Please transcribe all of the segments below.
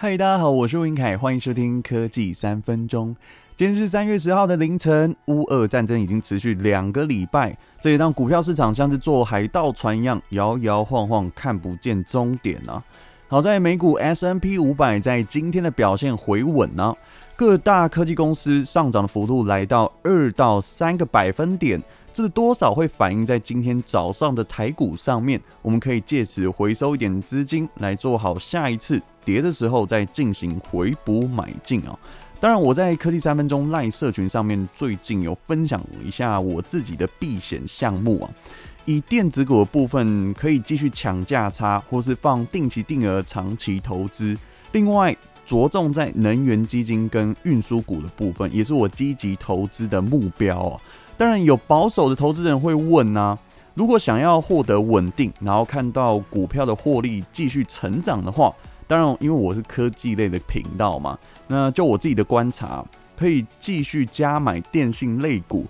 嗨，大家好，我是吴晏恺，欢迎收听科技三分钟。今天是三月十号的凌晨，乌俄战争已经持续两个礼拜，这也让股票市场像是坐海盗船一样摇摇晃晃，看不见终点啊。好在美股 S N P 五百在今天的表现回稳呢、各大科技公司上涨的幅度来到二到三个百分点。这多少会反映在今天早上的台股上面，我们可以借此回收一点资金，来做好下一次跌的时候再进行回补买进啊。当然，我在科技三分钟赖社群上面最近有分享一下我自己的避险项目啊，以电子股的部分可以继续抢价差，或是放定期定额长期投资。另外，着重在能源基金跟运输股的部分，也是我积极投资的目标哦。当然有保守的投资人会问啊，如果想要获得稳定，然后看到股票的获利继续成长的话，当然因为我是科技类的频道嘛，那就我自己的观察，可以继续加买电信类股。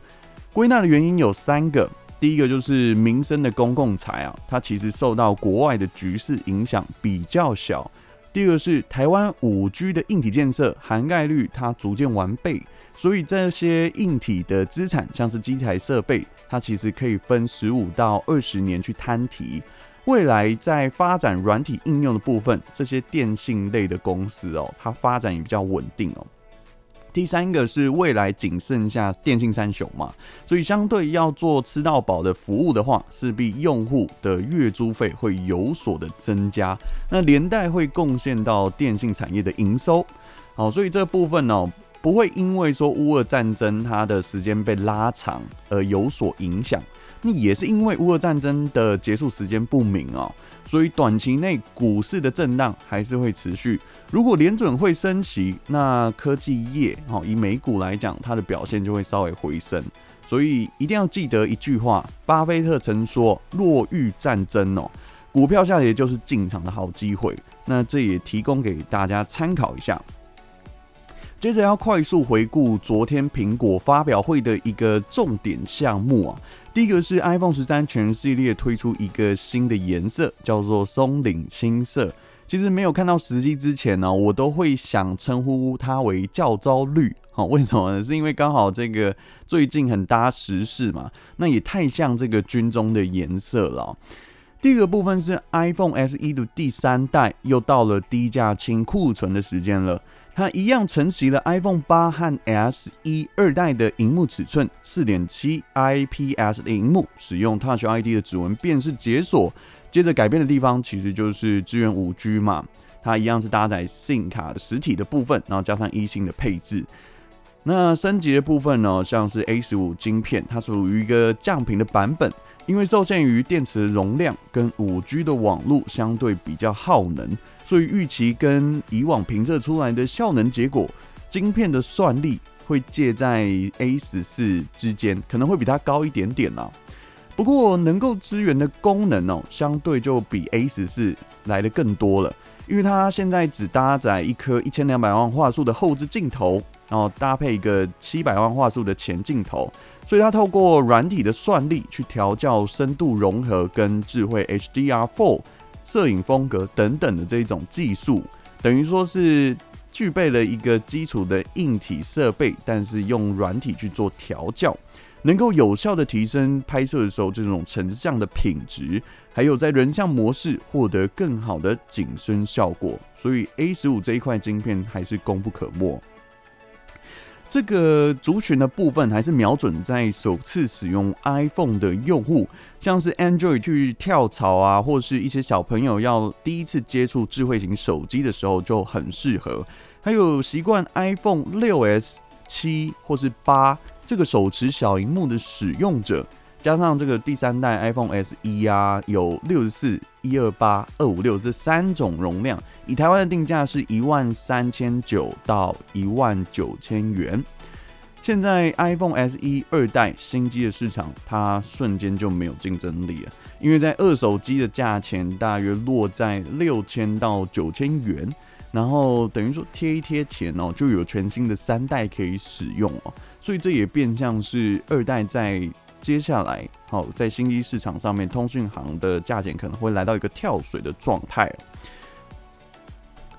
归纳的原因有三个，第一个就是民生的公共财啊，它其实受到国外的局势影响比较小。第二个是台湾五 G 的硬体建设涵盖率它逐渐完备。所以这些硬体的资产，像是机台设备，它其实可以分十五到二十年去摊提。未来在发展软体应用的部分，这些电信类的公司哦，它发展也比较稳定哦。第三个是未来仅剩下电信三雄嘛，所以相对要做吃到饱的服务的话，势必用户的月租费会有所的增加，那连带会贡献到电信产业的营收。好，所以这部分呢。不会因为说乌俄战争它的时间被拉长而有所影响，那也是因为乌俄战争的结束时间不明哦，所以短期内股市的震荡还是会持续。如果联准会升息，那科技业哦，以美股来讲，它的表现就会稍微回升。所以一定要记得一句话，巴菲特曾说：“若遇战争哦，股票下跌就是进场的好机会。”那这也提供给大家参考一下。接着要快速回顾昨天苹果发表会的一个重点项目啊，第一个是 iPhone 十三全系列推出一个新的颜色，叫做松岭青色。其实没有看到实机之前呢，我都会想称呼它为教召绿。好，为什么呢？是因为刚好这个最近很搭时事嘛，那也太像这个军中的颜色了。第二个部分是 iPhone SE 的第三代又到了低价清库存的时间了。它一样承袭了 iPhone 八和 SE 二代的荧幕尺寸，四点七 IPS 的荧幕，使用 Touch ID 的指纹辨识解锁。接着改变的地方其实就是支援五 G 嘛，它一样是搭载 SIM 卡的实体的部分，然后加上 eSIM 的配置。那升级的部分呢，像是 A 十五晶片，它属于一个降频的版本，因为受限于电池容量跟五 G 的网络相对比较耗能。所以预期跟以往评测出来的效能结果，晶片的算力会介在 A 十四之间，可能会比它高一点点啊。不过能够支援的功能哦，相对就比 A 十四来得更多了，因为它现在只搭载一颗一千两百万画素的后置镜头，然后搭配一个七百万画素的前镜头，所以它透过软体的算力去调教深度融合跟智慧 HDR4。摄影风格等等的这种技术，等于说是具备了一个基础的硬体设备，但是用软体去做调教，能够有效的提升拍摄的时候这种成像的品质，还有在人像模式获得更好的景深效果。所以 A 十五这一块晶片还是功不可没。这个族群的部分还是瞄准在首次使用 iPhone 的用户，像是 Android 去跳槽啊，或是一些小朋友要第一次接触智慧型手机的时候就很适合。还有习惯 iPhone 六 S、七或是八这个手持小萤幕的使用者。加上这个第三代 iPhone SE 啊，有六十四、一二八、二五六这三种容量，以台湾的定价是一万三千九到一万九千元。现在 iPhone SE 二代新机的市场，它瞬间就没有竞争力了，因为在二手机的价钱大约落在六千到九千元，然后等于说贴一贴钱哦，就有全新的三代可以使用哦，所以这也变相是二代在。接下来，好，在新机市场上面，通讯行的价钱可能会来到一个跳水的状态。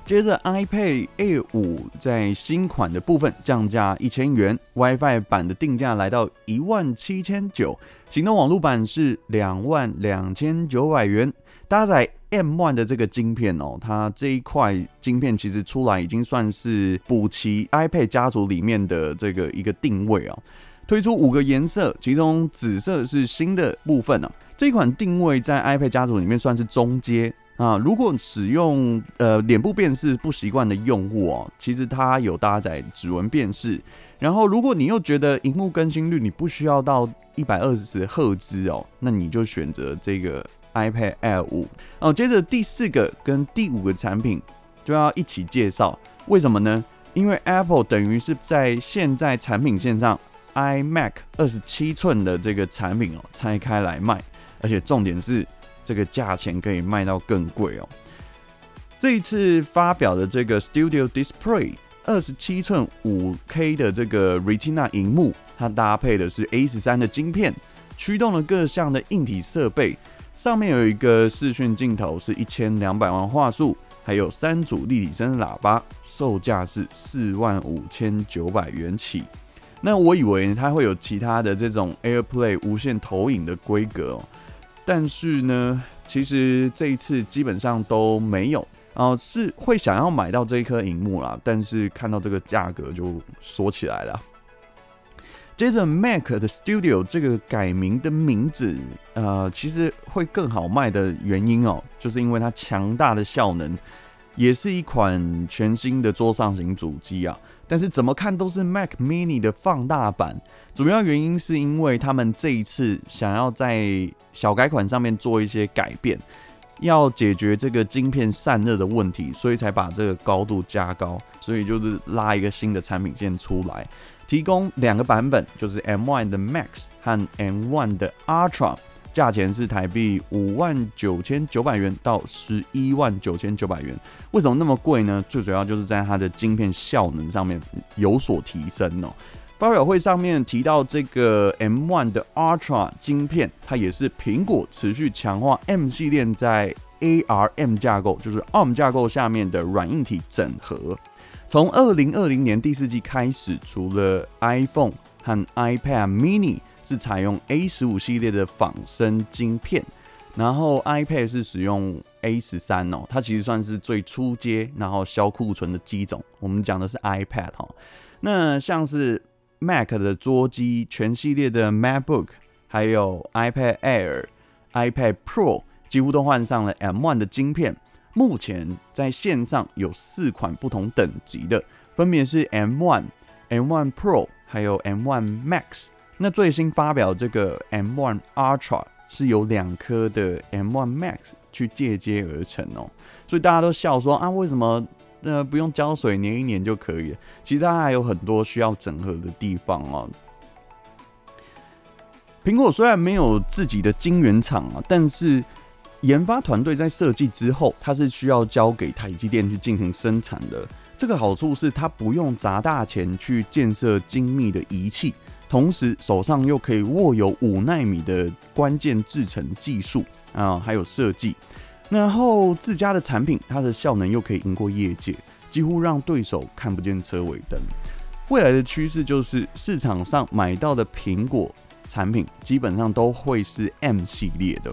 接着，iPad Air 五在新款的部分降价一千元，WiFi 版的定价来到一万七千九，行动网络版是两万两千九百元，搭载 M1 的这个晶片哦，它这一块晶片其实出来已经算是补齐 iPad 家族里面的这个一个定位哦，推出五个颜色，其中紫色是新的部分哦，这款定位在 iPad 家族里面算是中阶。啊，如果使用呃脸部辨识不习惯的用户哦，其实它有搭载指纹辨识。然后，如果你又觉得荧幕更新率你不需要到一百二十赫兹哦，那你就选择这个 iPad Air 五。哦，接着第四个跟第五个产品就要一起介绍，为什么呢？因为 Apple 等于是在现在产品线上 iMac 二十七寸的这个产品哦拆开来卖，而且重点是。这个价钱可以卖到更贵哦。这一次发表的这个 Studio Display 二十七寸五 K 的这个 Retina 荧幕，它搭配的是 A 十三的晶片，驱动了各项的硬体设备。上面有一个视讯镜头，是一千两百万画素，还有三组立体声喇叭，售价是四万五千九百元起。那我以为它会有其他的这种 AirPlay 无线投影的规格哦。但是呢，其实这一次基本上都没有，啊是会想要买到这一颗荧幕啦，但是看到这个价格就锁起来了。接着，Mac 的 Studio 这个改名的名字，呃，其实会更好卖的原因哦，就是因为它强大的效能，也是一款全新的桌上型主机啊。但是怎么看都是 Mac Mini 的放大版，主要原因是因为他们这一次想要在小改款上面做一些改变，要解决这个晶片散热的问题，所以才把这个高度加高，所以就是拉一个新的产品线出来，提供两个版本，就是 M1 的 Max 和 M1 的 Ultra。价钱是台币五万九千九百元到十一万九千九百元，为什么那么贵呢？最主要就是在它的晶片效能上面有所提升哦。发表会上面提到这个 M1 的 Ultra 晶片，它也是苹果持续强化 M 系列在 ARM 架构，就是 ARM 架构下面的软硬体整合。从二零二零年第四季开始，除了 iPhone 和 iPad Mini。是采用 A 十五系列的仿生晶片，然后 iPad 是使用 A 十三哦，它其实算是最初阶，然后销库存的机种。我们讲的是 iPad 哈，那像是 Mac 的桌机全系列的 MacBook，还有 iPad Air、iPad Pro，几乎都换上了 M1 的晶片。目前在线上有四款不同等级的，分别是 M1、M1 Pro，还有 M1 Max。那最新发表这个 M1 Ultra 是由两颗的 M1 Max 去借接而成哦，所以大家都笑说啊，为什么呃不用胶水粘一粘就可以了？其实它还有很多需要整合的地方哦。苹果虽然没有自己的晶圆厂啊，但是研发团队在设计之后，它是需要交给台积电去进行生产的。这个好处是它不用砸大钱去建设精密的仪器。同时手上又可以握有五纳米的关键制程技术啊，还有设计，然后自家的产品它的效能又可以赢过业界，几乎让对手看不见车尾灯。未来的趋势就是市场上买到的苹果产品基本上都会是 M 系列的。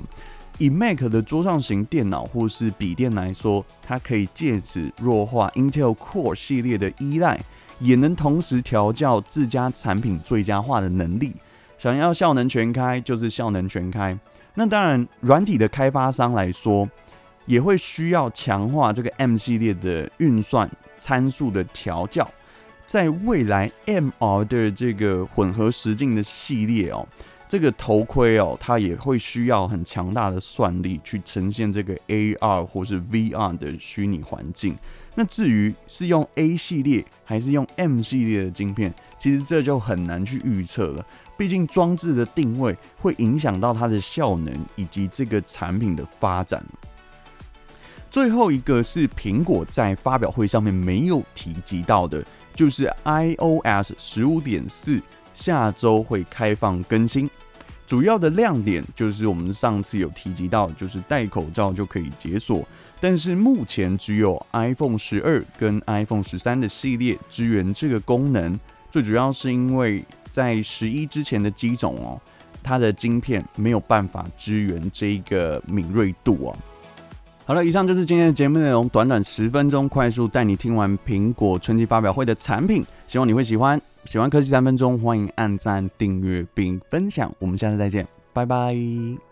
以 Mac 的桌上型电脑或是笔电来说，它可以借此弱化 Intel Core 系列的依赖。也能同时调教自家产品最佳化的能力。想要效能全开，就是效能全开。那当然，软体的开发商来说，也会需要强化这个 M 系列的运算参数的调教。在未来 MR 的这个混合实境的系列哦。这个头盔哦，它也会需要很强大的算力去呈现这个 AR 或是 VR 的虚拟环境。那至于是用 A 系列还是用 M 系列的晶片，其实这就很难去预测了。毕竟装置的定位会影响到它的效能以及这个产品的发展。最后一个是苹果在发表会上面没有提及到的，就是 iOS 十五点四。下周会开放更新，主要的亮点就是我们上次有提及到，就是戴口罩就可以解锁，但是目前只有 iPhone 十二跟 iPhone 十三的系列支援这个功能。最主要是因为在十一之前的机种哦，它的晶片没有办法支援这个敏锐度哦。好了，以上就是今天的节目内容，短短十分钟，快速带你听完苹果春季发表会的产品，希望你会喜欢。喜欢科技三分钟，欢迎按赞、订阅并分享。我们下次再见，拜拜。